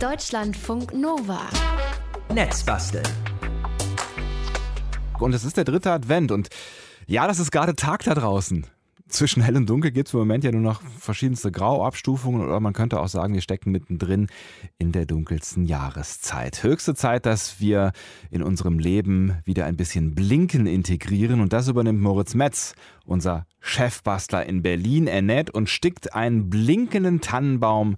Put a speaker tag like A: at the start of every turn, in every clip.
A: Deutschlandfunk Nova.
B: Netzbasteln.
C: Und es ist der dritte Advent und ja, das ist gerade Tag da draußen. Zwischen hell und dunkel gibt es im Moment ja nur noch verschiedenste Grauabstufungen oder man könnte auch sagen, wir stecken mittendrin in der dunkelsten Jahreszeit. Höchste Zeit, dass wir in unserem Leben wieder ein bisschen Blinken integrieren und das übernimmt Moritz Metz, unser Chefbastler in Berlin. Er näht und stickt einen blinkenden Tannenbaum,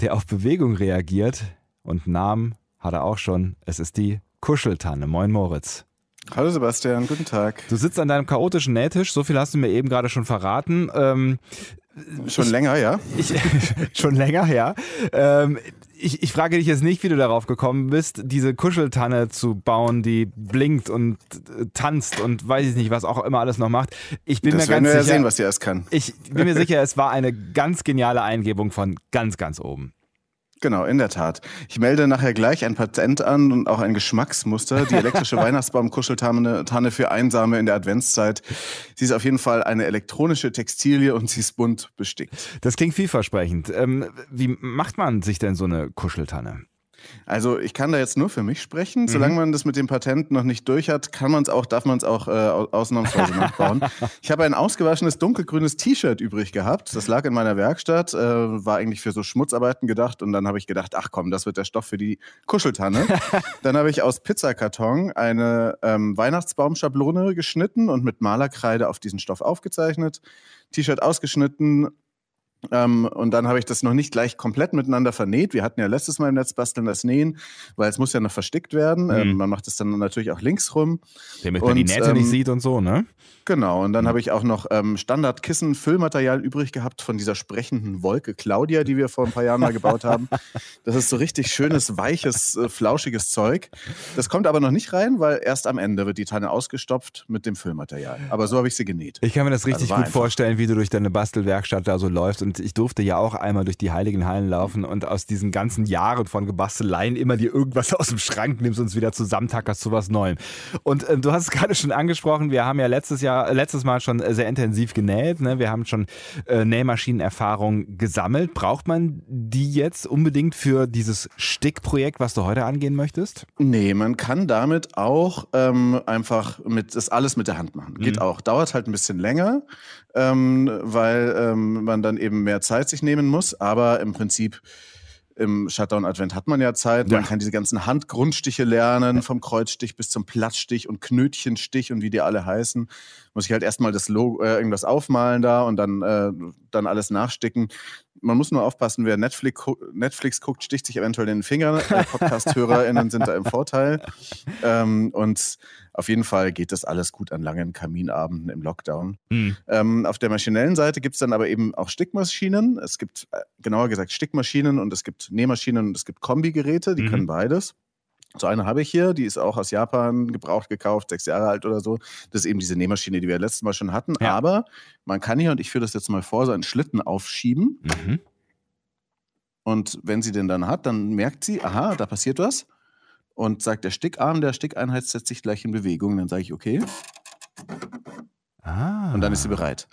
C: der auf Bewegung reagiert und Namen hat er auch schon. Es ist die Kuscheltanne. Moin Moritz.
D: Hallo Sebastian, guten Tag.
C: Du sitzt an deinem chaotischen Nähtisch, so viel hast du mir eben gerade schon verraten. Ähm,
D: schon
C: ich,
D: länger, ja?
C: Ich, schon länger, ja. Ähm, ich, ich, frage dich jetzt nicht, wie du darauf gekommen bist, diese Kuscheltanne zu bauen, die blinkt und äh, tanzt und weiß ich nicht, was auch immer alles noch macht. Ich bin
D: das
C: mir ganz
D: wir
C: sicher,
D: ja sehen, was sie erst kann.
C: Ich bin mir sicher, es war eine ganz geniale Eingebung von ganz, ganz oben.
D: Genau, in der Tat. Ich melde nachher gleich ein Patent an und auch ein Geschmacksmuster, die elektrische Weihnachtsbaum-Kuscheltanne für Einsame in der Adventszeit. Sie ist auf jeden Fall eine elektronische Textilie und sie ist bunt bestickt.
C: Das klingt vielversprechend. Ähm, wie macht man sich denn so eine Kuscheltanne?
D: Also ich kann da jetzt nur für mich sprechen. Solange mhm. man das mit dem Patent noch nicht durch hat, kann man es auch, darf man es auch äh, ausnahmsweise nachbauen. Ich habe ein ausgewaschenes dunkelgrünes T-Shirt übrig gehabt. Das lag in meiner Werkstatt, äh, war eigentlich für so Schmutzarbeiten gedacht. Und dann habe ich gedacht, ach komm, das wird der Stoff für die Kuscheltanne. dann habe ich aus Pizzakarton eine ähm, Weihnachtsbaumschablone geschnitten und mit Malerkreide auf diesen Stoff aufgezeichnet. T-Shirt ausgeschnitten, ähm, und dann habe ich das noch nicht gleich komplett miteinander vernäht. Wir hatten ja letztes Mal im Netzbasteln das Nähen, weil es muss ja noch versteckt werden. Mhm. Ähm, man macht es dann natürlich auch links rum.
C: Damit man die Nähte ähm, nicht sieht und so, ne?
D: Genau. Und dann mhm. habe ich auch noch ähm, Standardkissen-Füllmaterial übrig gehabt von dieser sprechenden Wolke Claudia, die wir vor ein paar Jahren mal gebaut haben. Das ist so richtig schönes, weiches, äh, flauschiges Zeug. Das kommt aber noch nicht rein, weil erst am Ende wird die Tanne ausgestopft mit dem Füllmaterial. Aber so habe ich sie genäht.
C: Ich kann mir das richtig also gut einfach. vorstellen, wie du durch deine Bastelwerkstatt da so läufst und und ich durfte ja auch einmal durch die heiligen Hallen laufen und aus diesen ganzen Jahren von Gebasteleien immer dir irgendwas aus dem Schrank nimmst und es wieder zusammentackerst zu was Neuem. Und äh, du hast es gerade schon angesprochen, wir haben ja letztes Jahr, letztes Mal schon sehr intensiv genäht. Ne? Wir haben schon äh, Nähmaschinenerfahrung gesammelt. Braucht man die jetzt unbedingt für dieses Stickprojekt, was du heute angehen möchtest?
D: Nee, man kann damit auch ähm, einfach mit das alles mit der Hand machen. Geht mhm. auch. Dauert halt ein bisschen länger, ähm, weil ähm, man dann eben mehr Zeit sich nehmen muss, aber im Prinzip im Shutdown-Advent hat man ja Zeit. Man kann diese ganzen Handgrundstiche lernen, vom Kreuzstich bis zum Platzstich und Knötchenstich und wie die alle heißen. Muss ich halt erstmal das Logo, äh, irgendwas aufmalen da und dann, äh, dann alles nachsticken. Man muss nur aufpassen, wer Netflix, Netflix guckt, sticht sich eventuell in den Finger. Äh, Podcast-HörerInnen sind da im Vorteil. Ähm, und auf jeden Fall geht das alles gut an langen Kaminabenden im Lockdown. Mhm. Ähm, auf der maschinellen Seite gibt es dann aber eben auch Stickmaschinen. Es gibt, äh, genauer gesagt, Stickmaschinen und es gibt Nähmaschinen und es gibt Kombigeräte, die mhm. können beides. So eine habe ich hier, die ist auch aus Japan gebraucht gekauft, sechs Jahre alt oder so. Das ist eben diese Nähmaschine, die wir letztes Mal schon hatten. Ja. Aber man kann hier, und ich führe das jetzt mal vor, so einen Schlitten aufschieben. Mhm. Und wenn sie den dann hat, dann merkt sie, aha, da passiert was und sagt der Stickarm der Stickeinheit setzt sich gleich in Bewegung. Dann sage ich okay. Ah. Und dann ist sie bereit.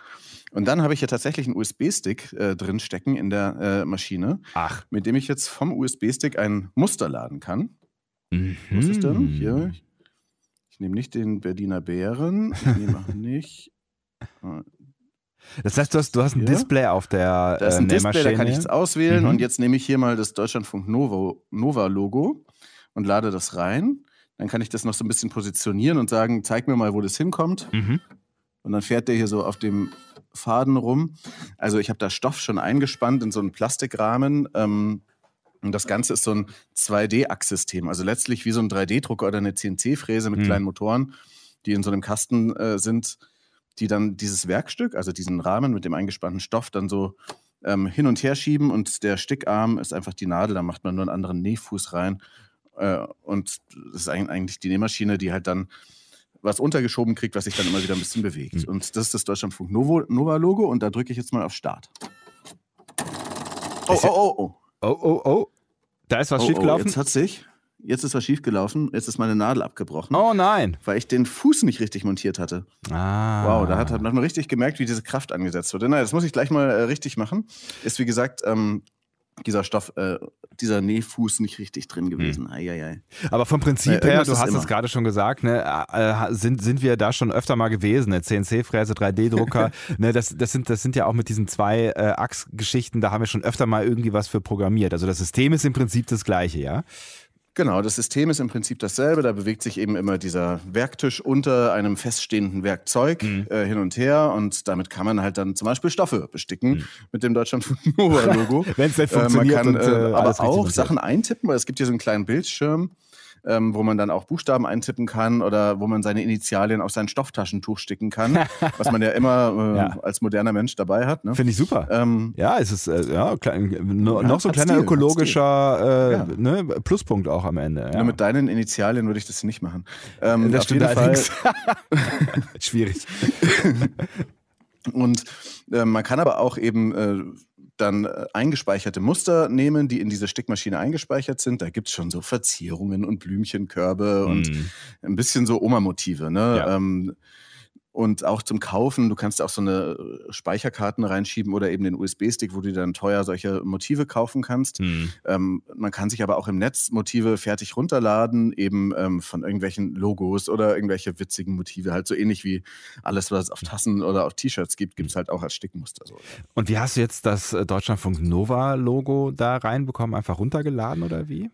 D: Und dann habe ich hier tatsächlich einen USB-Stick äh, drin stecken in der äh, Maschine,
C: Ach.
D: mit dem ich jetzt vom USB-Stick ein Muster laden kann. Mhm. Was ist denn? Hier. Ich nehme nicht den Berliner Bären. Ich nehme auch nicht.
C: Äh, das heißt, du hast, du hast ein Hier. Display auf der
D: Da ist ein äh, Display, da kann ich jetzt auswählen. Mhm. Und jetzt nehme ich hier mal das Deutschlandfunk Nova-Logo und lade das rein. Dann kann ich das noch so ein bisschen positionieren und sagen, zeig mir mal, wo das hinkommt. Mhm. Und dann fährt der hier so auf dem Faden rum. Also ich habe da Stoff schon eingespannt in so einen Plastikrahmen. Ähm, und das Ganze ist so ein 2D-Achssystem. Also letztlich wie so ein 3D-Drucker oder eine CNC-Fräse mit mhm. kleinen Motoren, die in so einem Kasten äh, sind, die dann dieses Werkstück, also diesen Rahmen mit dem eingespannten Stoff, dann so ähm, hin und her schieben. Und der Stickarm ist einfach die Nadel. Da macht man nur einen anderen Nähfuß rein äh, und das ist eigentlich die Nähmaschine, die halt dann was untergeschoben kriegt, was sich dann immer wieder ein bisschen bewegt. Mhm. Und das ist das Deutschlandfunk Nova-Logo und da drücke ich jetzt mal auf Start.
C: Oh, oh, oh, oh. Oh, oh, oh. Da ist was oh, oh schiefgelaufen.
D: Oh, jetzt hat sich, jetzt ist was schiefgelaufen. Jetzt ist meine Nadel abgebrochen.
C: Oh nein.
D: Weil ich den Fuß nicht richtig montiert hatte.
C: Ah.
D: Wow, da hat, hat man richtig gemerkt, wie diese Kraft angesetzt wurde. Nein, das muss ich gleich mal äh, richtig machen. Ist wie gesagt ähm, dieser Stoff, äh, dieser Nähfuß nicht richtig drin gewesen. Eieiei.
C: Aber vom Prinzip
D: Ja,
C: her, du hast es gerade schon gesagt, ne, äh, sind, sind wir da schon öfter mal gewesen. Ne? CNC-Fräse, 3D-Drucker, ne, das, das, sind, das sind ja auch mit diesen zwei äh, Achsgeschichten, da haben wir schon öfter mal irgendwie was für programmiert. Also das System ist im Prinzip das gleiche, ja?
D: Genau, das System ist im Prinzip dasselbe. Da bewegt sich eben immer dieser Werktisch unter einem feststehenden Werkzeug
C: Mhm.
D: äh, hin und her und damit kann man halt dann zum Beispiel Stoffe besticken mit dem Deutschland Nova Logo.
C: Mhm. Wenn's nicht
D: Äh, man
C: funktioniert
D: kann
C: und,
D: äh,
C: äh,
D: aber auch. Sachen eintippen, weil es gibt hier so einen kleinen Bildschirm. Ähm, wo man dann auch Buchstaben eintippen kann oder wo man seine Initialien auf sein Stofftaschentuch sticken kann, was man ja immer äh,
C: Ja.
D: als moderner Mensch dabei hat. Ne?
C: Finde ich super.
D: Ähm,
C: Ja, es ist äh, ja, klein, no,
D: Ja,
C: noch so ein kleiner
D: Stil,
C: ökologischer äh, ne, Pluspunkt auch am Ende.
D: Nur mit deinen Initialien würde ich das nicht machen. Ähm,
C: das
D: auf
C: stimmt
D: jeden Fall,
C: allerdings. Schwierig.
D: Und äh, man kann aber auch eben äh, dann äh, eingespeicherte Muster nehmen, die in diese Stickmaschine eingespeichert sind. Da gibt es schon so Verzierungen und Blümchenkörbe und
C: Mm.
D: ein bisschen so Oma-Motive. Ne?
C: Ja.
D: Ähm, und auch zum Kaufen, du kannst auch so eine äh, Speicherkarten reinschieben oder eben den USB-Stick, wo du dann teuer solche Motive kaufen kannst.
C: Hm.
D: Ähm, man kann sich aber auch im Netz Motive fertig runterladen, eben ähm, von irgendwelchen Logos oder irgendwelche witzigen Motive. Halt so ähnlich wie alles, was es auf Tassen oder auf T-Shirts gibt, gibt es halt auch als Stickmuster. So.
C: Und wie hast du jetzt das äh, Deutschlandfunk Nova Logo da reinbekommen? Einfach runtergeladen oder wie?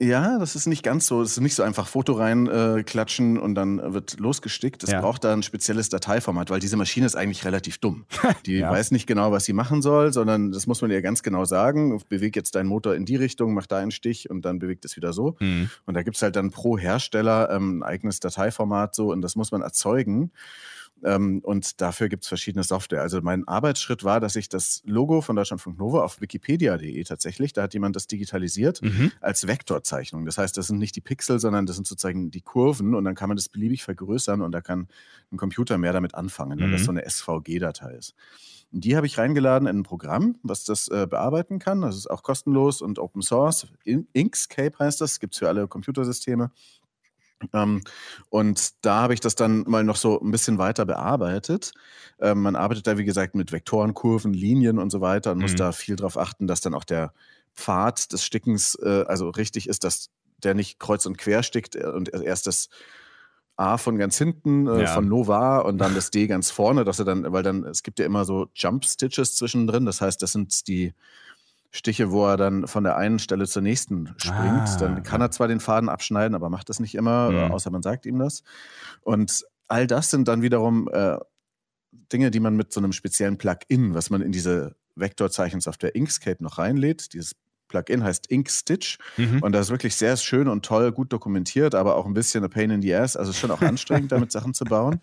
D: Ja, das ist nicht ganz so. Es ist nicht so einfach Foto reinklatschen äh, klatschen und dann wird losgestickt. Es
C: Ja.
D: braucht da ein spezielles Dateiformat, weil diese Maschine ist eigentlich relativ dumm. Die
C: Ja.
D: weiß nicht genau, was sie machen soll, sondern das muss man ihr ganz genau sagen. Beweg jetzt deinen Motor in die Richtung, mach da einen Stich und dann bewegt es wieder so.
C: Hm.
D: Und da gibt es halt dann pro Hersteller ähm, ein eigenes Dateiformat so und das muss man erzeugen. Ähm, und dafür gibt es verschiedene Software. Also mein Arbeitsschritt war, dass ich das Logo von Deutschlandfunk Nova auf wikipedia.de tatsächlich, da hat jemand das digitalisiert,
C: Mhm.
D: als Vektorzeichnung. Das heißt, das sind nicht die Pixel, sondern das sind sozusagen die Kurven und dann kann man das beliebig vergrößern und da kann ein Computer mehr damit anfangen, wenn das
C: Mhm.
D: so eine SVG-Datei ist. Und die habe ich reingeladen in ein Programm, was das äh, bearbeiten kann. Das ist auch kostenlos und Open Source. In Inkscape heißt das, gibt es für alle Computersysteme. Ähm, und da habe ich das dann mal noch so ein bisschen weiter bearbeitet. Ähm, man arbeitet da, wie gesagt, mit Vektoren, Kurven, Linien und so weiter und muss
C: Mhm.
D: da viel drauf achten, dass dann auch der Pfad des Stickens äh, also richtig ist, dass der nicht kreuz und quer stickt äh, und erst das A von ganz hinten, äh,
C: Ja.
D: von Nova und dann das D ganz vorne, dass er dann, weil dann, es gibt ja immer so Jump Stitches zwischendrin, das heißt, das sind die Stiche, wo er dann von der einen Stelle zur nächsten springt.
C: Ah,
D: dann kann er zwar den Faden abschneiden, aber macht das nicht immer,
C: Mhm.
D: äh, außer man sagt ihm das. Und all das sind dann wiederum äh, Dinge, die man mit so einem speziellen Plugin, was man in diese Vektorzeichensoftware Inkscape noch reinlädt, dieses Plugin heißt Inkstitch
C: Mhm.
D: und das ist wirklich sehr schön und toll, gut dokumentiert, aber auch ein bisschen a pain in the ass. Also es ist schon auch anstrengend, damit Sachen zu bauen.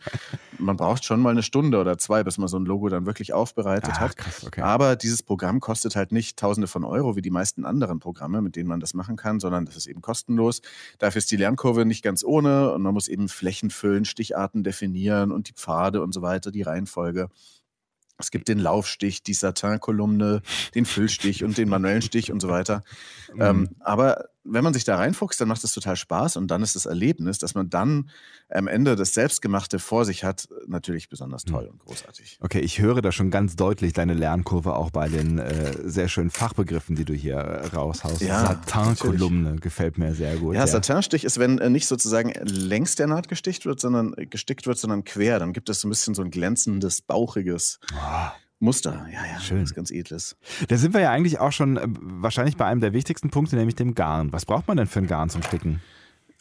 D: Man braucht schon mal eine Stunde oder zwei, bis man so ein Logo dann wirklich aufbereitet
C: Ach,
D: hat.
C: krass, okay.
D: Aber dieses Programm kostet halt nicht Tausende von Euro wie die meisten anderen Programme, mit denen man das machen kann, sondern das ist eben kostenlos. Dafür ist die Lernkurve nicht ganz ohne und man muss eben Flächen füllen, Sticharten definieren und die Pfade und so weiter, die Reihenfolge. Es gibt den Laufstich, die Satin-Kolumne, den Füllstich und den manuellen Stich und so weiter.
C: Mhm.
D: Ähm, aber wenn man sich da reinfuchst, dann macht es total Spaß und dann ist das Erlebnis, dass man dann am Ende das Selbstgemachte vor sich hat, natürlich besonders toll und großartig.
C: Okay, ich höre da schon ganz deutlich deine Lernkurve auch bei den äh, sehr schönen Fachbegriffen, die du hier äh, raushaust.
D: Ja,
C: Satin-Kolumne gefällt mir sehr gut.
D: Ja, Satinstich ist, wenn äh, nicht sozusagen längs der Naht gestickt wird, sondern äh, gestickt wird, sondern quer. Dann gibt es so ein bisschen so ein glänzendes, bauchiges
C: Ah,
D: Muster. Ja, ja,
C: Schön.
D: was ganz edles.
C: Da sind wir ja eigentlich auch schon äh, wahrscheinlich bei einem der wichtigsten Punkte, nämlich dem Garn. Was braucht man denn für ein Garn zum Sticken?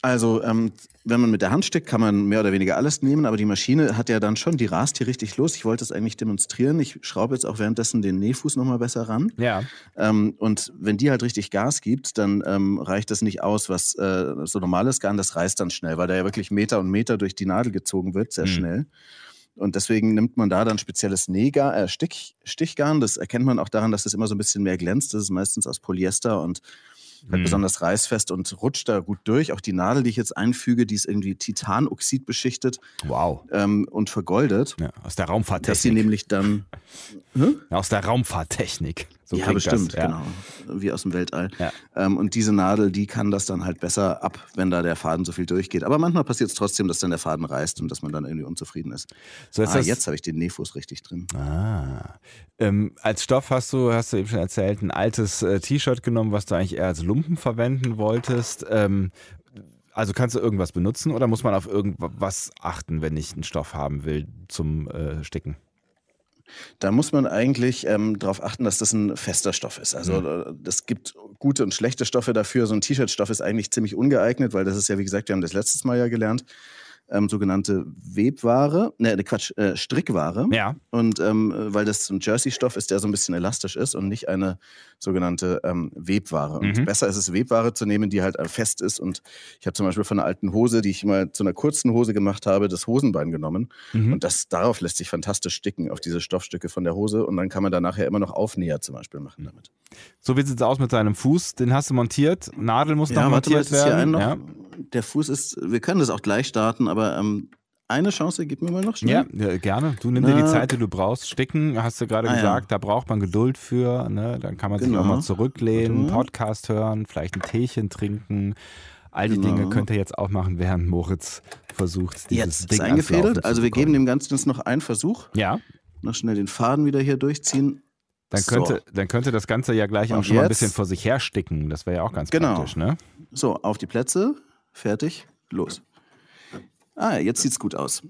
D: Also, ähm, wenn man mit der Hand stickt, kann man mehr oder weniger alles nehmen, aber die Maschine hat ja dann schon, die rast hier richtig los. Ich wollte es eigentlich demonstrieren. Ich schraube jetzt auch währenddessen den Nähfuß nochmal besser ran.
C: Ja.
D: Ähm, und wenn die halt richtig Gas gibt, dann ähm, reicht das nicht aus, was äh, so normales Garn, das reißt dann schnell, weil da ja wirklich Meter und Meter durch die Nadel gezogen wird, sehr
C: Mhm.
D: schnell. Und deswegen nimmt man da dann spezielles Nähgar, äh, Stich, Stichgarn. Das erkennt man auch daran, dass es immer so ein bisschen mehr glänzt. Das ist meistens aus Polyester und halt
C: Mhm.
D: besonders reißfest und rutscht da gut durch. Auch die Nadel, die ich jetzt einfüge, die ist irgendwie Titanoxid beschichtet
C: Wow.
D: ähm, und vergoldet.
C: Ja, aus der
D: Dass sie
C: Raumfahrttechnik.
D: nämlich dann
C: Aus der Raumfahrttechnik. So
D: ja, bestimmt,
C: das, ja.
D: genau. Wie aus dem Weltall.
C: Ja.
D: Ähm, und diese Nadel, die kann das dann halt besser ab, wenn da der Faden so viel durchgeht. Aber manchmal passiert es trotzdem, dass dann der Faden reißt und dass man dann irgendwie unzufrieden ist.
C: So, jetzt
D: ah, jetzt habe ich den Nähfuß richtig drin.
C: Ah. Ähm, als Stoff hast du, hast du eben schon erzählt, ein altes äh, T-Shirt genommen, was du eigentlich eher als Lumpen verwenden wolltest. Ähm, also kannst du irgendwas benutzen oder muss man auf irgendwas achten, wenn ich einen Stoff haben will zum äh, Sticken?
D: Da muss man eigentlich ähm, darauf achten, dass das ein fester Stoff ist. Also äh, es gibt gute und schlechte Stoffe dafür. So ein T-Shirt-Stoff ist eigentlich ziemlich ungeeignet, weil das ist ja, wie gesagt, wir haben das letztes Mal ja gelernt, ähm, sogenannte Webware, ne, ne Quatsch, äh, Strickware.
C: Ja.
D: Und ähm, äh, weil das so ein Jersey-Stoff ist, der so ein bisschen elastisch ist und nicht eine sogenannte ähm, Webware. Und
C: Mhm.
D: besser ist es, Webware zu nehmen, die halt äh, fest ist. Und ich habe zum Beispiel von einer alten Hose, die ich mal zu einer kurzen Hose gemacht habe, das Hosenbein genommen.
C: Mhm.
D: Und das, darauf lässt sich fantastisch sticken, auf diese Stoffstücke von der Hose. Und dann kann man da nachher immer noch Aufnäher zum Beispiel machen damit.
C: So wie sieht es aus mit deinem Fuß? Den hast du montiert. Nadel muss noch
D: warte mal,
C: montiert werden.
D: noch.
C: ja.
D: Der Fuß ist, wir können das auch gleich starten, aber ähm, eine Chance, gib mir mal noch schnell.
C: Ja, ja, gerne. Du nimm dir die. Zeit, die du brauchst. Sticken, hast du gerade
D: Ah, ja.
C: gesagt, da braucht man Geduld für. Ne? Dann kann man sich
D: Genau.
C: auch mal zurücklehnen. Podcast hören, vielleicht ein Teechen trinken. All die
D: Genau.
C: Dinge könnt ihr jetzt auch machen, während Moritz versucht, dieses
D: Jetzt
C: Ding
D: ist eingefädelt. Also wir geben dem Ganzen jetzt noch einen Versuch.
C: Ja,
D: Noch schnell den Faden wieder hier durchziehen.
C: dann
D: So.
C: könnte, dann könnte das Ganze ja gleich auch
D: Und
C: schon mal ein bisschen vor sich her sticken. Das wäre ja auch ganz
D: Genau.
C: praktisch, ne?
D: So, auf die Plätze. Fertig. Los. Ah, jetzt sieht's gut aus.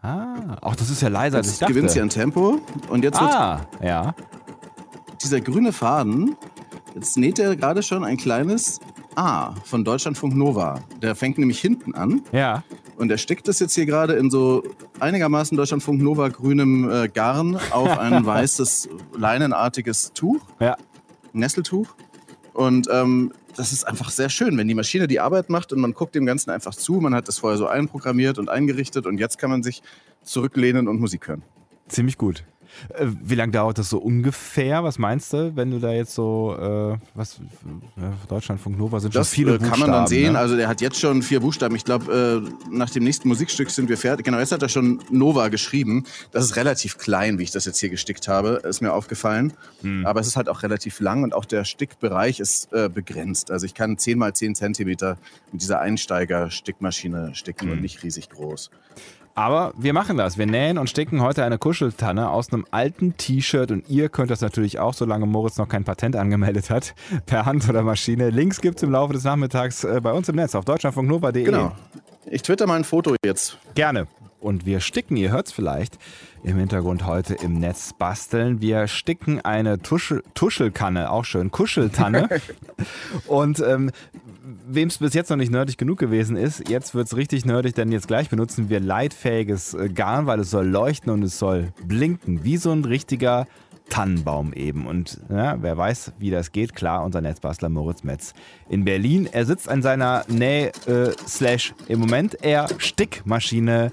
C: Ah, auch das ist ja leiser, als ich dachte.
D: gewinnt sie an Tempo. Und jetzt wird
C: ah, ja.
D: dieser grüne Faden, jetzt näht er gerade schon ein kleines A von Deutschlandfunk Nova. Der fängt nämlich hinten an
C: Ja.
D: und er steckt das jetzt hier gerade in so einigermaßen Deutschlandfunk Nova grünem äh, Garn auf ein weißes leinenartiges Tuch,
C: Ja.
D: Nesseltuch. Und ähm, das ist einfach sehr schön, wenn die Maschine die Arbeit macht und man guckt dem Ganzen einfach zu. Man hat das vorher so einprogrammiert und eingerichtet und jetzt kann man sich zurücklehnen und Musik hören.
C: Ziemlich gut. Äh, Wie lange dauert das so ungefähr? Was meinst du, wenn du da jetzt so, äh, was, ja, Deutschlandfunk Nova sind
D: Das
C: schon viele
D: äh, kann man dann
C: Buchstaben,
D: sehen.
C: Ne?
D: Also der hat jetzt schon vier Buchstaben. Ich glaube, äh, nach dem nächsten Musikstück sind wir fertig. Genau, jetzt hat er schon Nova geschrieben. Das ist relativ klein, wie ich das jetzt hier gestickt habe. Ist mir aufgefallen.
C: Hm.
D: Aber es ist halt auch relativ lang und auch der Stickbereich ist äh, begrenzt. Also ich kann 10 mal 10 Zentimeter mit dieser Einsteiger-Stickmaschine sticken
C: Hm.
D: und nicht riesig groß.
C: Aber wir machen das. Wir nähen und sticken heute eine Kuscheltanne aus einem alten T-Shirt und ihr könnt das natürlich auch, solange Moritz noch kein Patent angemeldet hat, per Hand oder Maschine. Links gibt es im Laufe des Nachmittags äh, bei uns im Netz auf deutschlandfunknova.de.
D: Genau. Ich twitter mal ein Foto jetzt.
C: Gerne. Und wir sticken, ihr hört es vielleicht im Hintergrund heute im Netz basteln. Wir sticken eine Tuschel, Tuschelkanne, auch schön, Kuscheltanne. Und ähm, wem es bis jetzt noch nicht nerdig genug gewesen ist, jetzt wird es richtig nerdig, denn jetzt gleich benutzen wir leitfähiges äh, Garn, weil es soll leuchten und es soll blinken, wie so ein richtiger Tannenbaum eben. Und ja, wer weiß, wie das geht, klar, unser Netzbastler Moritz Metz in Berlin. Er sitzt an seiner Näh- äh, slash im Moment eher Stickmaschine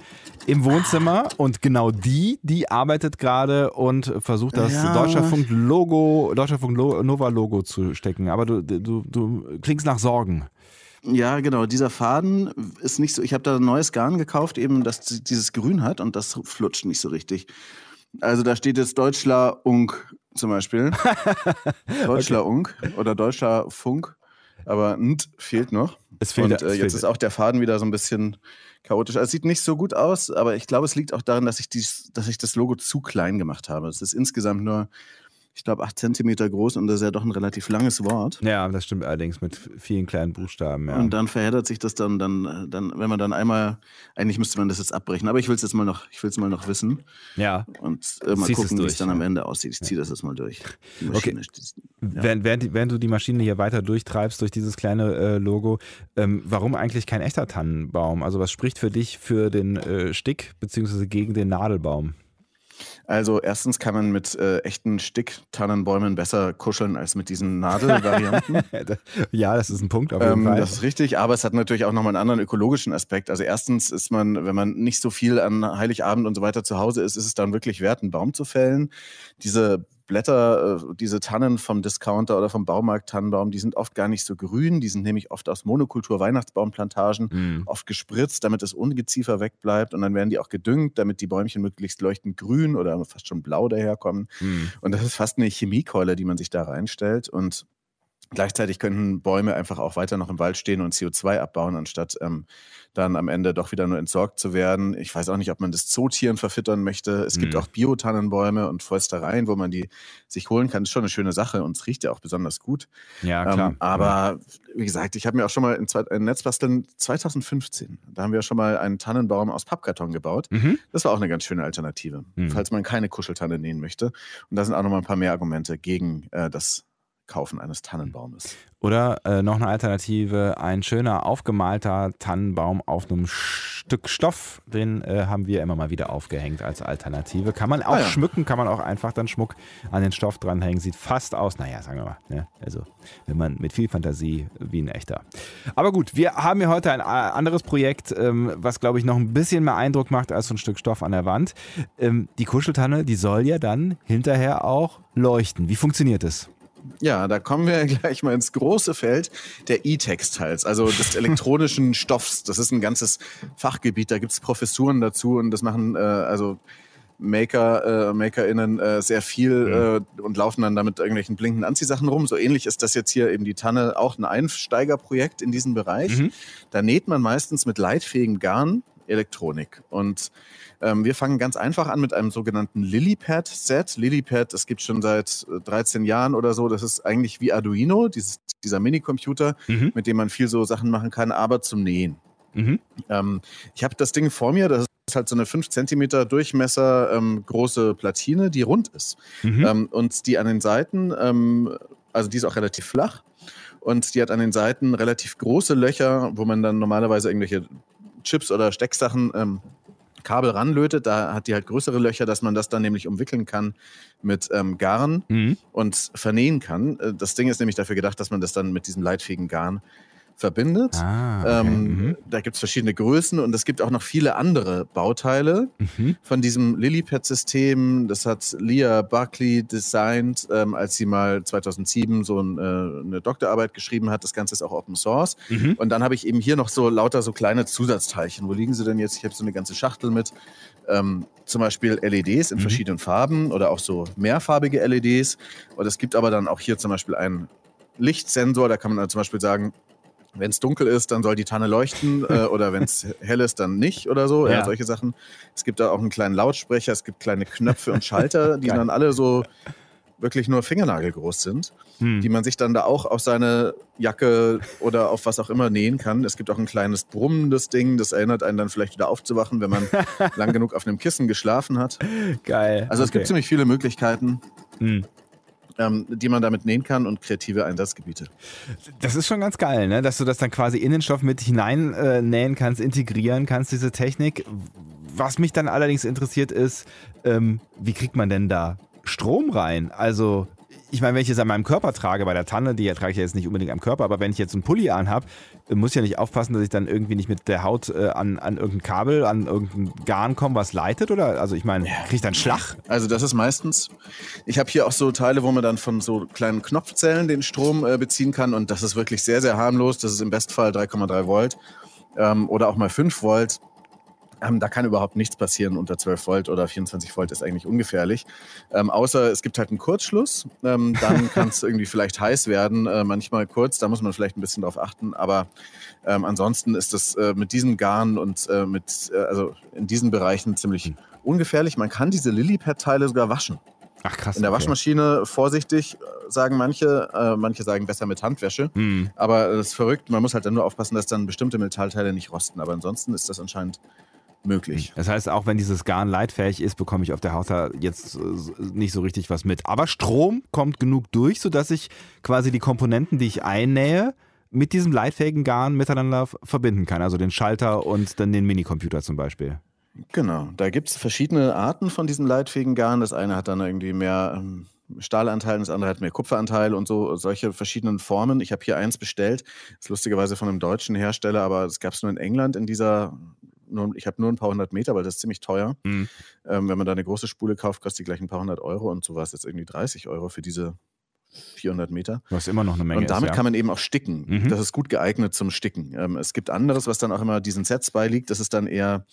C: im Wohnzimmer und genau die, die arbeitet gerade und versucht das
D: Ja.
C: Deutschlandfunk Logo, Deutschlandfunk Nova Logo zu stecken. Aber du, du, du klingst nach Sorgen.
D: Ja, genau. Dieser Faden ist nicht so. Ich habe da ein neues Garn gekauft, eben das dieses Grün hat und das flutscht nicht so richtig. Also da steht jetzt Deutschler Unk zum Beispiel. Deutschler Unk oder Deutscher Funk. Aber Nt fehlt noch.
C: Es fehlt-
D: und äh,
C: fehlt.
D: jetzt ist auch der Faden wieder so ein bisschen chaotisch. Also es sieht nicht so gut aus, aber ich glaube, es liegt auch daran, dass ich, dies, dass ich das Logo zu klein gemacht habe. Es ist insgesamt nur, ich glaube, acht Zentimeter groß und das ist ja doch ein relativ langes Wort.
C: Ja, das stimmt allerdings mit vielen kleinen Buchstaben. Ja.
D: Und dann verheddert sich das dann, dann, dann, wenn man dann einmal, eigentlich müsste man das jetzt abbrechen, aber ich will es jetzt mal noch, ich will es mal noch wissen
C: ja.
D: und äh, mal
C: Ziehst
D: gucken, wie es dann
C: ja.
D: am Ende aussieht. Ich ziehe das jetzt mal durch. Maschine ist-
C: Während, während, während du die Maschine hier weiter durchtreibst durch dieses kleine äh, Logo, ähm, warum eigentlich kein echter Tannenbaum? Also was spricht für dich für den äh, Stick beziehungsweise gegen den Nadelbaum?
D: Also erstens kann man mit äh, echten Sticktannenbäumen besser kuscheln als mit diesen Nadelvarianten.
C: ja, das ist ein Punkt auf jeden
D: Ähm,
C: Fall.
D: das ist richtig, aber es hat natürlich auch nochmal einen anderen ökologischen Aspekt. Also erstens ist man, wenn man nicht so viel an Heiligabend und so weiter zu Hause ist, ist es dann wirklich wert, einen Baum zu fällen. Diese Blätter, äh, diese Tannen vom Discounter oder vom Baumarkt Tannenbaum, die sind oft gar nicht so grün. Die sind nämlich oft aus Monokultur Weihnachtsbaumplantagen,
C: Mhm.
D: oft gespritzt, damit das Ungeziefer wegbleibt. Und dann werden die auch gedüngt, damit die Bäumchen möglichst leuchtend grün oder fast schon blau daherkommen.
C: Mhm.
D: Und das ist fast eine Chemiekeule, die man sich da reinstellt. Und gleichzeitig könnten Bäume einfach auch weiter noch im Wald stehen und CO2 abbauen, anstatt ähm, dann am Ende doch wieder nur entsorgt zu werden. Ich weiß auch nicht, ob man das Zootieren verfüttern möchte. Es gibt
C: Mhm.
D: auch Biotannenbäume und Fäustereien, wo man die sich holen kann. Das ist schon eine schöne Sache und es riecht ja auch besonders gut.
C: Ja, klar.
D: Ähm, aber wie gesagt, ich habe mir auch schon mal in, zwei, in Netzbasteln 2015, da haben wir schon mal einen Tannenbaum aus Pappkarton gebaut.
C: Mhm.
D: Das war auch eine ganz schöne Alternative,
C: Mhm.
D: falls man keine Kuscheltanne nähen möchte. Und da sind auch noch mal ein paar mehr Argumente gegen äh, das Kaufen eines Tannenbaumes.
C: Oder äh, noch eine Alternative, ein schöner aufgemalter Tannenbaum auf einem Stück Stoff, den äh, haben wir immer mal wieder aufgehängt als Alternative. Kann man auch
D: Ah ja.
C: schmücken, kann man auch einfach dann Schmuck an den Stoff dranhängen. Sieht fast aus, naja, sagen wir mal, ne? also wenn man mit viel Fantasie wie ein echter. Aber gut, wir haben hier heute ein äh, anderes Projekt, ähm, was glaube ich noch ein bisschen mehr Eindruck macht als so ein Stück Stoff an der Wand. Ähm, die Kuscheltanne, die soll ja dann hinterher auch leuchten. Wie funktioniert das?
D: Ja, da kommen wir gleich mal ins große Feld der E-Textiles, also des elektronischen Stoffs. Das ist ein ganzes Fachgebiet, da gibt es Professuren dazu und das machen äh, also Maker, äh, MakerInnen äh, sehr viel äh, und laufen dann damit irgendwelchen blinkenden Anziehsachen rum. So ähnlich ist das jetzt hier eben die Tanne auch ein Einsteigerprojekt in diesem Bereich.
C: Mhm.
D: Da näht man meistens mit leitfähigem Garn Elektronik. Und ähm, wir fangen ganz einfach an mit einem sogenannten Lilypad-Set. Lilypad, das gibt schon seit äh, 13 Jahren oder so. Das ist eigentlich wie Arduino, dieses, dieser Minicomputer,
C: Mhm.
D: mit dem man viel so Sachen machen kann, aber zum Nähen.
C: Mhm.
D: Ähm, ich habe das Ding vor mir, das ist halt so eine 5 cm Durchmesser ähm, große Platine, die rund ist.
C: Mhm.
D: Ähm, und die an den Seiten, ähm, also die ist auch relativ flach und die hat an den Seiten relativ große Löcher, wo man dann normalerweise irgendwelche Chips oder Stecksachen ähm, Kabel ranlötet. Da hat die halt größere Löcher, dass man das dann nämlich umwickeln kann mit ähm, Garn
C: Mhm.
D: und vernähen kann. Äh, Das Ding ist nämlich dafür gedacht, dass man das dann mit diesem leitfähigen Garn verbindet.
C: Ah, okay.
D: Ähm,
C: mhm.
D: Da gibt es verschiedene Größen und es gibt auch noch viele andere Bauteile
C: Mhm.
D: von diesem Lilypad-System. Das hat Leah Buckley designt, ähm, als sie mal 2007 so ein, äh, eine Doktorarbeit geschrieben hat. Das Ganze ist auch Open Source.
C: Mhm.
D: Und dann habe ich eben hier noch so lauter so kleine Zusatzteilchen. Wo liegen sie denn jetzt? Ich habe so eine ganze Schachtel mit. Ähm, zum Beispiel LEDs in
C: Mhm.
D: verschiedenen Farben oder auch so mehrfarbige LEDs. Und es gibt aber dann auch hier zum Beispiel einen Lichtsensor. Da kann man dann zum Beispiel sagen, wenn es dunkel ist, dann soll die Tanne leuchten äh, oder wenn es hell ist, dann nicht oder so. Ja.
C: Ja.
D: solche Sachen. Es gibt da auch einen kleinen Lautsprecher, es gibt kleine Knöpfe und Schalter, die
C: Geil.
D: dann alle so wirklich nur fingernagelgroß sind,
C: Hm.
D: die man sich dann da auch auf seine Jacke oder auf was auch immer nähen kann. Es gibt auch ein kleines brummendes Ding, das erinnert einen dann vielleicht wieder aufzuwachen, wenn man lang genug auf einem Kissen geschlafen hat.
C: Geil.
D: Also es gibt ziemlich viele Möglichkeiten,
C: Hm.
D: Ähm, die man damit nähen kann und kreative Einsatzgebiete.
C: Das ist schon ganz geil, ne? dass du das dann quasi in den Stoff mit hinein äh, nähen kannst, integrieren kannst, diese Technik. Was mich dann allerdings interessiert ist, ähm, wie kriegt man denn da Strom rein? Also, ich meine, wenn ich es an meinem Körper trage, bei der Tanne, die trage ich ja jetzt nicht unbedingt am Körper, aber wenn ich jetzt einen Pulli anhab, muss ich ja nicht aufpassen, dass ich dann irgendwie nicht mit der Haut äh, an, an irgendein Kabel, an irgendein Garn komme, was leitet, oder? Also, ich meine, kriege ich dann Schlag?
D: Also das ist meistens, ich habe hier auch so Teile, wo man dann von so kleinen Knopfzellen den Strom äh, beziehen kann und das ist wirklich sehr, sehr harmlos. Das ist im Bestfall 3,3 Volt ähm, oder auch mal 5 Volt. Ähm, da kann überhaupt nichts passieren unter 12 Volt oder 24 Volt ist eigentlich ungefährlich. Ähm, außer es gibt halt einen Kurzschluss. Ähm, dann kann es irgendwie vielleicht heiß werden, äh, manchmal kurz. Da muss man vielleicht ein bisschen drauf achten. Aber ähm, ansonsten ist das äh, mit diesem Garn und äh, mit, äh, also in diesen Bereichen ziemlich ungefährlich. Man kann diese Lillipad-Teile sogar waschen.
C: Ach, krass.
D: In der
C: okay.
D: Waschmaschine vorsichtig, äh, sagen manche. Äh, manche sagen besser mit Handwäsche.
C: Hm.
D: Aber das ist verrückt. Man muss halt dann nur aufpassen, dass dann bestimmte Metallteile nicht rosten. Aber ansonsten ist das anscheinend möglich.
C: Das heißt, auch wenn dieses Garn leitfähig ist, bekomme ich auf der Haut da jetzt äh, nicht so richtig was mit. Aber Strom kommt genug durch, sodass ich quasi die Komponenten, die ich einnähe, mit diesem leitfähigen Garn miteinander verbinden kann. Also den Schalter und dann den Minicomputer zum Beispiel.
D: Genau. Da gibt es verschiedene Arten von diesem leitfähigen Garn. Das eine hat dann irgendwie mehr ähm, Stahlanteil, das andere hat mehr Kupferanteil und so solche verschiedenen Formen. Ich habe hier eins bestellt. Das ist lustigerweise von einem deutschen Hersteller, aber das gab es nur in England in dieser nur, ich habe nur ein paar hundert Meter, weil das ist ziemlich teuer.
C: Mhm.
D: Ähm, wenn man da eine große Spule kauft, kostet die gleich ein paar hundert Euro und so war es jetzt irgendwie 30 Euro für diese 400 Meter.
C: Was immer noch eine Menge
D: Und damit
C: ist, ja.
D: kann man eben auch sticken.
C: Mhm.
D: Das ist gut geeignet zum Sticken. Ähm, es gibt anderes, was dann auch immer diesen Sets beiliegt. Das ist dann eher,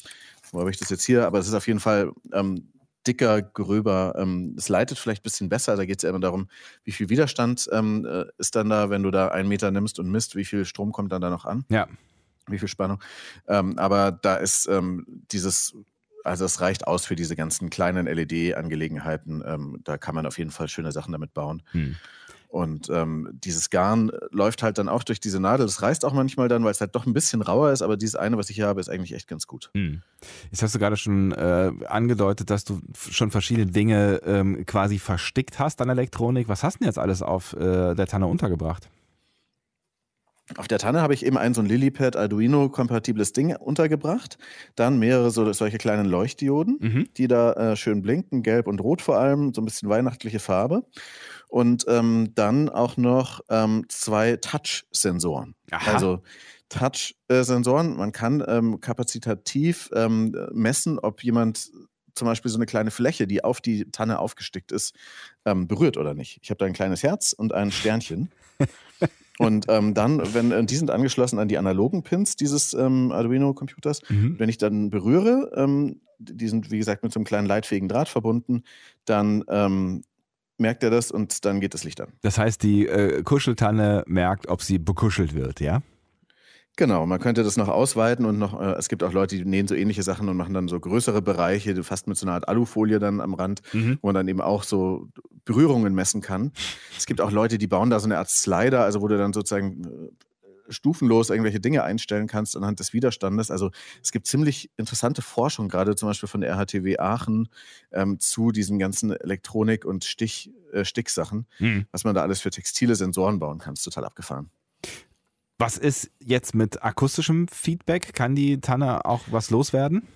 D: wo habe ich das jetzt hier? Aber es ist auf jeden Fall ähm, dicker, gröber. Ähm, es leitet vielleicht ein bisschen besser. Da geht es ja immer darum, wie viel Widerstand ähm, äh, ist dann da, wenn du da einen Meter nimmst und misst, wie viel Strom kommt dann da noch an,
C: Ja.
D: Wie viel Spannung. Ähm, aber da ist ähm, dieses also es reicht aus für diese ganzen kleinen LED-Angelegenheiten. Ähm, da kann man auf jeden Fall schöne Sachen damit bauen.
C: Hm.
D: Und ähm, dieses Garn läuft halt dann auch durch diese Nadel. Das reißt auch manchmal dann, weil es halt doch ein bisschen rauer ist. Aber dieses eine, was ich hier habe, ist eigentlich echt ganz gut.
C: Hm. Jetzt hast du gerade schon äh, angedeutet, dass du schon verschiedene Dinge ähm, quasi verstickt hast an Elektronik. Was hast du denn jetzt alles auf äh, der Tanne untergebracht?
D: Auf der Tanne habe ich eben ein so ein Lilipad Arduino-kompatibles Ding untergebracht. Dann mehrere so, solche kleinen Leuchtdioden,
C: Mhm.
D: die da äh, schön blinken, gelb und rot vor allem, so ein bisschen weihnachtliche Farbe. Und ähm, dann auch noch ähm, zwei Touch-Sensoren. Also Touch-Sensoren, man kann ähm, kapazitativ ähm, messen, ob jemand zum Beispiel so eine kleine Fläche, die auf die Tanne aufgestickt ist, ähm, berührt oder nicht. Ich habe da ein kleines Herz und ein Sternchen. und ähm, dann, wenn äh, die sind angeschlossen an die analogen Pins dieses ähm, Arduino-Computers.
C: Mhm.
D: Wenn ich dann berühre, ähm, die sind wie gesagt mit so einem kleinen leitfähigen Draht verbunden, dann ähm, merkt er das und dann geht das Licht an.
C: Das heißt, die äh, Kuscheltanne merkt, ob sie bekuschelt wird, ja?
D: Genau, man könnte das noch ausweiten und noch, äh, es gibt auch Leute, die nähen so ähnliche Sachen und machen dann so größere Bereiche, fast mit so einer Art Alufolie dann am Rand,
C: Mhm.
D: wo man dann eben auch so Berührungen messen kann. Es gibt auch Leute, die bauen da so eine Art Slider, also wo du dann sozusagen äh, stufenlos irgendwelche Dinge einstellen kannst anhand des Widerstandes. Also es gibt ziemlich interessante Forschung, gerade zum Beispiel von der RHTW Aachen, ähm, zu diesen ganzen Elektronik- und Stich, äh, Sticksachen,
C: Mhm.
D: was man da alles für textile Sensoren bauen kann. Ist total abgefahren.
C: Was ist jetzt mit akustischem Feedback? Kann die Tanne auch was loswerden?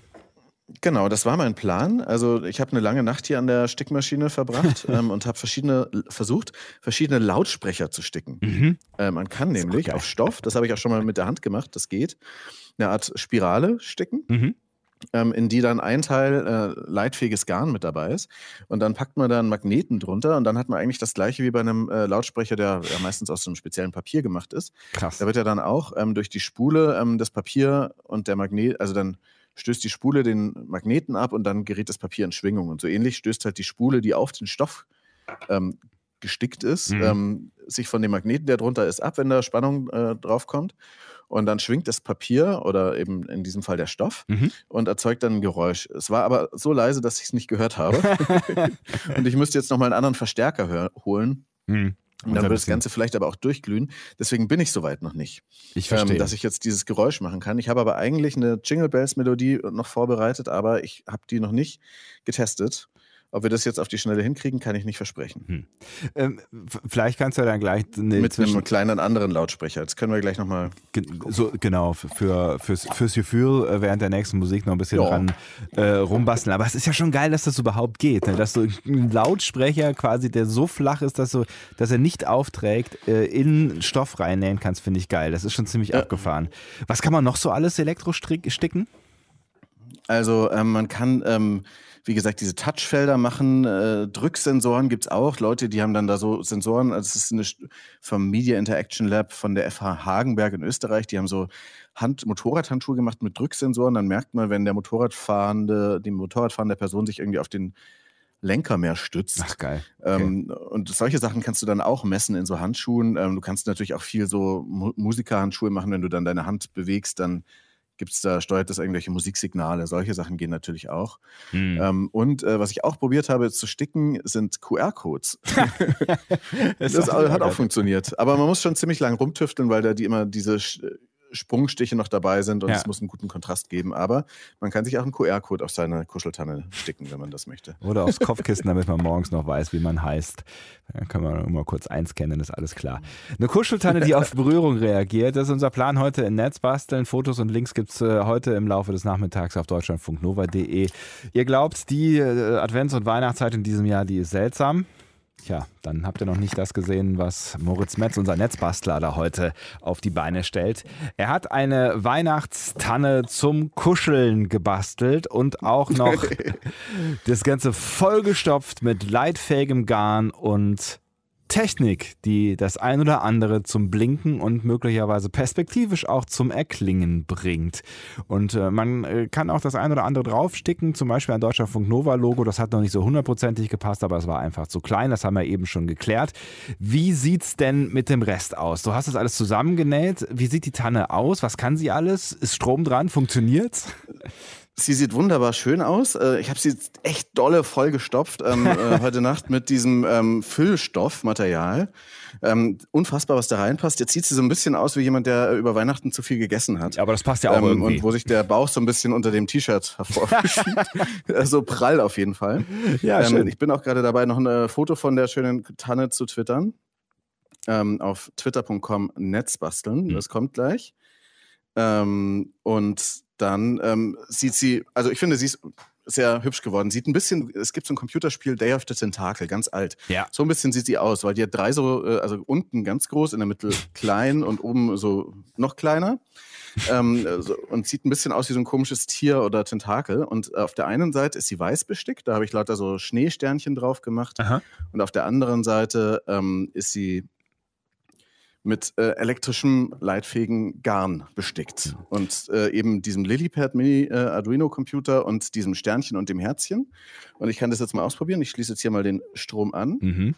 D: Genau, das war mein Plan. Also ich habe eine lange Nacht hier an der Stickmaschine verbracht ähm, und habe verschiedene versucht, verschiedene Lautsprecher zu sticken.
C: Mhm.
D: Äh, man kann nämlich auf Stoff, das habe ich auch schon mal mit der Hand gemacht, das geht, eine Art Spirale sticken,
C: Mhm.
D: Ähm, in die dann ein Teil äh, leitfähiges Garn mit dabei ist. Und dann packt man da einen Magneten drunter und dann hat man eigentlich das gleiche wie bei einem äh, Lautsprecher, der ja meistens aus so einem speziellen Papier gemacht ist.
C: Krass.
D: Da wird ja dann auch ähm, durch die Spule ähm, das Papier und der Magnet, also dann stößt die Spule den Magneten ab und dann gerät das Papier in Schwingung. Und so ähnlich stößt halt die Spule, die auf den Stoff ähm, gestickt ist,
C: Mhm.
D: ähm, sich von dem Magneten, der drunter ist, ab, wenn da Spannung äh, draufkommt. Und dann schwingt das Papier oder eben in diesem Fall der Stoff
C: Mhm.
D: und erzeugt dann ein Geräusch. Es war aber so leise, dass ich es nicht gehört habe. und ich müsste jetzt nochmal einen anderen Verstärker holen.
C: Mhm.
D: Und dann wird das Ganze vielleicht aber auch durchglühen. Deswegen bin ich soweit noch nicht
C: Ich verstehe.
D: ähm, dass ich jetzt dieses Geräusch machen kann. Ich habe aber eigentlich eine Jingle Bells Melodie noch vorbereitet, aber ich habe die noch nicht getestet. Ob wir das jetzt auf die Schnelle hinkriegen, kann ich nicht versprechen.
C: ähm, f- vielleicht kannst du ja dann gleich eine
D: Mit einem kleinen anderen Lautsprecher. Jetzt können wir gleich nochmal.
C: Ge- So, genau, für, für, fürs, fürs Gefühl äh, während der nächsten Musik noch ein bisschen
D: Ja.
C: dran äh, rumbasteln. Aber es ist ja schon geil, dass das überhaupt geht. Ne? Dass du einen Lautsprecher quasi, der so flach ist, dass, du, dass er nicht aufträgt, äh, in Stoff reinnähen kannst, finde ich geil. Das ist schon ziemlich
D: Ja.
C: abgefahren. Was kann man noch so alles elektrosticken?
D: Also ähm, man kann, ähm, wie gesagt, diese Touchfelder machen. Äh, Drücksensoren gibt es auch. Leute, die haben dann da so Sensoren. Also es ist eine vom Media Interaction Lab von der FH Hagenberg in Österreich. Die haben so Hand Motorradhandschuhe gemacht mit Drücksensoren. Dann merkt man, wenn der Motorradfahrende, die Motorradfahrende Person sich irgendwie auf den Lenker mehr stützt.
C: Ach geil.
D: Ähm, und solche Sachen kannst du dann auch messen in so Handschuhen. Ähm, du kannst natürlich auch viel so Mu Musikerhandschuhe machen, wenn du dann deine Hand bewegst, dann gibt's da, steuert das irgendwelche Musiksignale. Solche Sachen gehen natürlich auch.
C: Hm.
D: Ähm, und äh, was ich auch probiert habe zu sticken, sind QR-Codes. das
C: auch
D: hat auch funktioniert. Aber man muss schon ziemlich lang rumtüfteln, weil da die immer diese Sprungstiche noch dabei sind und
C: Ja.
D: es muss einen guten Kontrast geben. Aber man kann sich auch einen QR-Code auf seine Kuscheltanne sticken, wenn man das möchte.
C: Oder aufs Kopfkissen, damit man morgens noch weiß, wie man heißt. Dann kann man immer kurz einscannen, ist alles klar. Eine Kuscheltanne, die auf Berührung reagiert. Das ist unser Plan heute in Netz basteln. Fotos und Links gibt es äh, heute im Laufe des Nachmittags auf deutschlandfunknova.de. Ihr glaubt, die äh, Advents- und Weihnachtszeit in diesem Jahr, die ist seltsam. Tja, dann habt ihr noch nicht das gesehen, was Moritz Metz, unser Netzbastler, da heute auf die Beine stellt. Er hat eine Weihnachtstanne zum Kuscheln gebastelt und auch noch das Ganze vollgestopft mit leitfähigem Garn und Technik, die das ein oder andere zum Blinken und möglicherweise perspektivisch auch zum Erklingen bringt. Und äh, man äh, kann auch das ein oder andere draufsticken, zum Beispiel ein Deutschlandfunk Nova Logo, das hat noch nicht so hundertprozentig gepasst, aber es war einfach zu klein, das haben wir eben schon geklärt. Wie sieht's denn mit dem Rest aus? Du hast das alles zusammengenäht. Wie sieht die Tanne aus? Was kann sie alles? Ist Strom dran? Funktioniert's?
D: Sie sieht wunderbar schön aus. Äh, ich habe sie echt dolle vollgestopft ähm, äh, heute Nacht mit diesem ähm, Füllstoffmaterial. Ähm, unfassbar, was da reinpasst. Jetzt sieht sie so ein bisschen aus wie jemand, der über Weihnachten zu viel gegessen hat.
C: Ja, aber das passt ja auch ähm, irgendwie.
D: Und wo sich der Bauch so ein bisschen unter dem T-Shirt hervorschiebt. so prall auf jeden Fall. Ja, ähm, schön. Ich bin auch gerade dabei, noch ein Foto von der schönen Tanne zu twittern. Ähm, auf twitter.com Netzbasteln. Mhm. Das kommt gleich. Ähm, und dann ähm, sieht sie, also ich finde, sie ist sehr hübsch geworden. Sieht ein bisschen, es gibt so ein Computerspiel Day of the Tentacle, ganz alt.
C: Ja.
D: So ein bisschen sieht sie aus, weil die hat drei so, äh, also unten ganz groß, in der Mitte klein und oben so noch kleiner. ähm, so, und sieht ein bisschen aus wie so ein komisches Tier oder Tentakel. Und auf der einen Seite ist sie weiß bestickt, da habe ich lauter so Schneesternchen drauf gemacht.
C: Aha.
D: Und auf der anderen Seite ähm, ist sie mit äh, elektrischem leitfähigen Garn bestickt. Und äh, eben diesem Lilipad Mini äh, Arduino Computer und diesem Sternchen und dem Herzchen. Und ich kann das jetzt mal ausprobieren. Ich schließe jetzt hier mal den Strom an.
C: Mhm.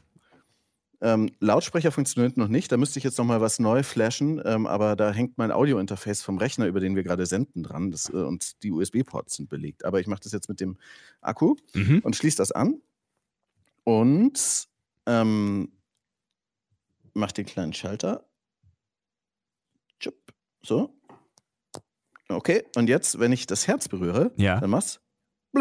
D: Ähm, Lautsprecher funktioniert noch nicht. Da müsste ich jetzt noch mal was neu flashen. Ähm, aber da hängt mein Audio-Interface vom Rechner, über den wir gerade senden, dran. Das, äh, und die USB-Ports sind belegt. Aber ich mache das jetzt mit dem Akku
C: mhm.
D: und schließe das an. Und ähm, mach den kleinen Schalter. So. Okay, und jetzt, wenn ich das Herz berühre,
C: ja.
D: dann machst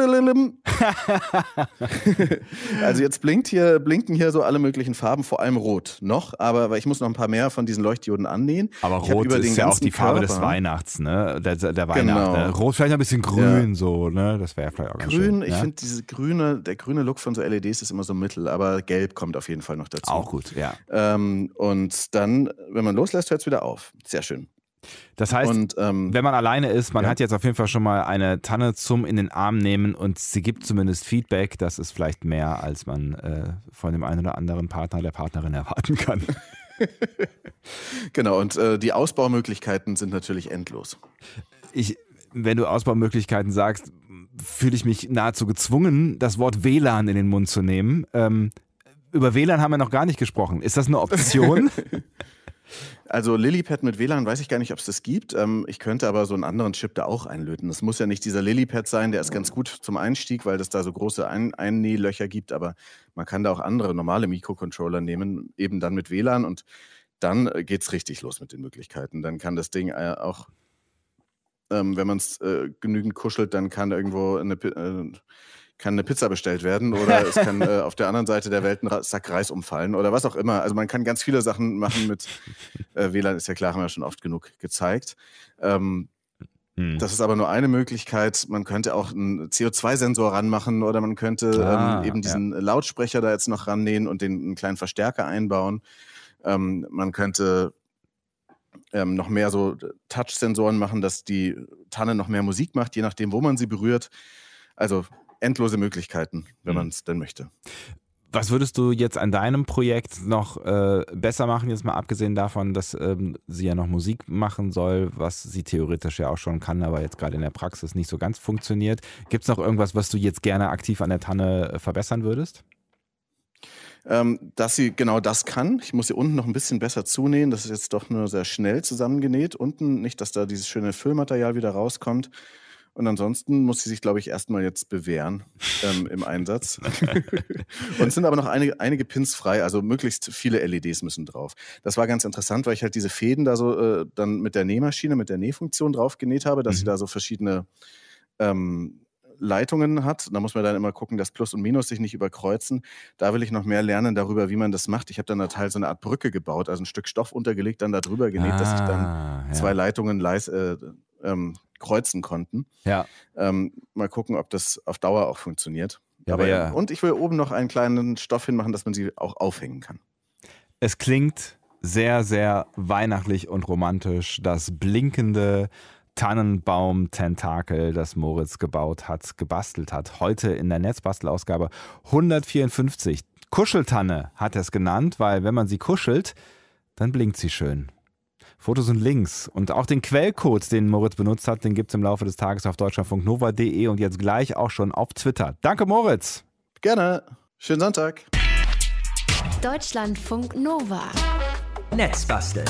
D: also jetzt blinkt hier, blinken hier so alle möglichen Farben, vor allem rot noch, aber ich muss noch ein paar mehr von diesen Leuchtdioden annähen.
C: Aber ich rot ist ja auch die Farbe Körper. des Weihnachts, ne? Der, der Weihnacht. Genau. Ne? Rot vielleicht ein bisschen grün, ja. so, ne? Das wäre vielleicht auch ganz
D: grün,
C: schön.
D: ich ja? finde diese grüne, der grüne Look von so LEDs ist immer so mittel, aber gelb kommt auf jeden Fall noch dazu.
C: Auch gut, ja.
D: Ähm, und dann, wenn man loslässt, hört es wieder auf. Sehr schön.
C: Das heißt, und, ähm, wenn man alleine ist, man ja. hat jetzt auf jeden Fall schon mal eine Tanne zum in den Arm nehmen und sie gibt zumindest Feedback. Das ist vielleicht mehr, als man äh, von dem einen oder anderen Partner, der Partnerin erwarten kann.
D: genau, und äh, die Ausbaumöglichkeiten sind natürlich endlos.
C: Ich, wenn du Ausbaumöglichkeiten sagst, fühle ich mich nahezu gezwungen, das Wort WLAN in den Mund zu nehmen. Ähm, über WLAN haben wir noch gar nicht gesprochen. Ist das eine Option?
D: Also Lilipad mit WLAN weiß ich gar nicht, ob es das gibt. Ähm, ich könnte aber so einen anderen Chip da auch einlöten. Das muss ja nicht dieser Lilipad sein, der ist ganz gut zum Einstieg, weil es da so große Ein Einnählöcher gibt. Aber man kann da auch andere normale Mikrocontroller nehmen, eben dann mit WLAN und dann äh, geht es richtig los mit den Möglichkeiten. Dann kann das Ding äh, auch, ähm, wenn man es äh, genügend kuschelt, dann kann irgendwo eine äh, kann eine Pizza bestellt werden oder es kann äh, auf der anderen Seite der Welt ein Sack Reis umfallen oder was auch immer. Also man kann ganz viele Sachen machen mit äh, WLAN, ist ja klar, haben wir schon oft genug gezeigt. Ähm, hm. Das ist aber nur eine Möglichkeit. Man könnte auch einen CO2-Sensor ranmachen oder man könnte ah, ähm, eben diesen ja. Lautsprecher da jetzt noch rannähen und den einen kleinen Verstärker einbauen. Ähm, man könnte ähm, noch mehr so Touch-Sensoren machen, dass die Tanne noch mehr Musik macht, je nachdem, wo man sie berührt. Also endlose Möglichkeiten, wenn mhm. man es denn möchte.
C: Was würdest du jetzt an deinem Projekt noch äh, besser machen, jetzt mal abgesehen davon, dass ähm, sie ja noch Musik machen soll, was sie theoretisch ja auch schon kann, aber jetzt gerade in der Praxis nicht so ganz funktioniert. Gibt es noch irgendwas, was du jetzt gerne aktiv an der Tanne äh, verbessern würdest?
D: Ähm, dass sie genau das kann. Ich muss sie unten noch ein bisschen besser zunähen. Das ist jetzt doch nur sehr schnell zusammengenäht. Unten nicht, dass da dieses schöne Füllmaterial wieder rauskommt. Und ansonsten muss sie sich, glaube ich, erstmal jetzt bewähren ähm, im Einsatz. und es sind aber noch einige, einige Pins frei, also möglichst viele LEDs müssen drauf. Das war ganz interessant, weil ich halt diese Fäden da so äh, dann mit der Nähmaschine, mit der Nähfunktion drauf genäht habe, dass mhm. sie da so verschiedene ähm, Leitungen hat. Da muss man dann immer gucken, dass Plus und Minus sich nicht überkreuzen. Da will ich noch mehr lernen darüber, wie man das macht. Ich habe dann da Teil so eine Art Brücke gebaut, also ein Stück Stoff untergelegt, dann da drüber genäht, ah, dass ich dann ah, ja. zwei Leitungen leis, äh, ähm, kreuzen konnten.
C: Ja.
D: Ähm, mal gucken, ob das auf Dauer auch funktioniert.
C: Ja,
D: Aber,
C: aber ja,
D: Und ich will oben noch einen kleinen Stoff hinmachen, dass man sie auch aufhängen kann.
C: es klingt sehr, sehr weihnachtlich und romantisch. Das blinkende Tannenbaum-Tentakel, das Moritz gebaut hat, gebastelt hat. Heute in der Netzbastelausgabe 154. Kuscheltanne hat er es genannt, weil wenn man sie kuschelt, dann blinkt sie schön. Fotos und Links und auch den Quellcode, den Moritz benutzt hat, den gibt es im Laufe des Tages auf deutschlandfunknova.de und jetzt gleich auch schon auf Twitter. Danke, Moritz!
D: Gerne. Schönen Sonntag.
A: Deutschlandfunk Nova.
B: Netzbasteln.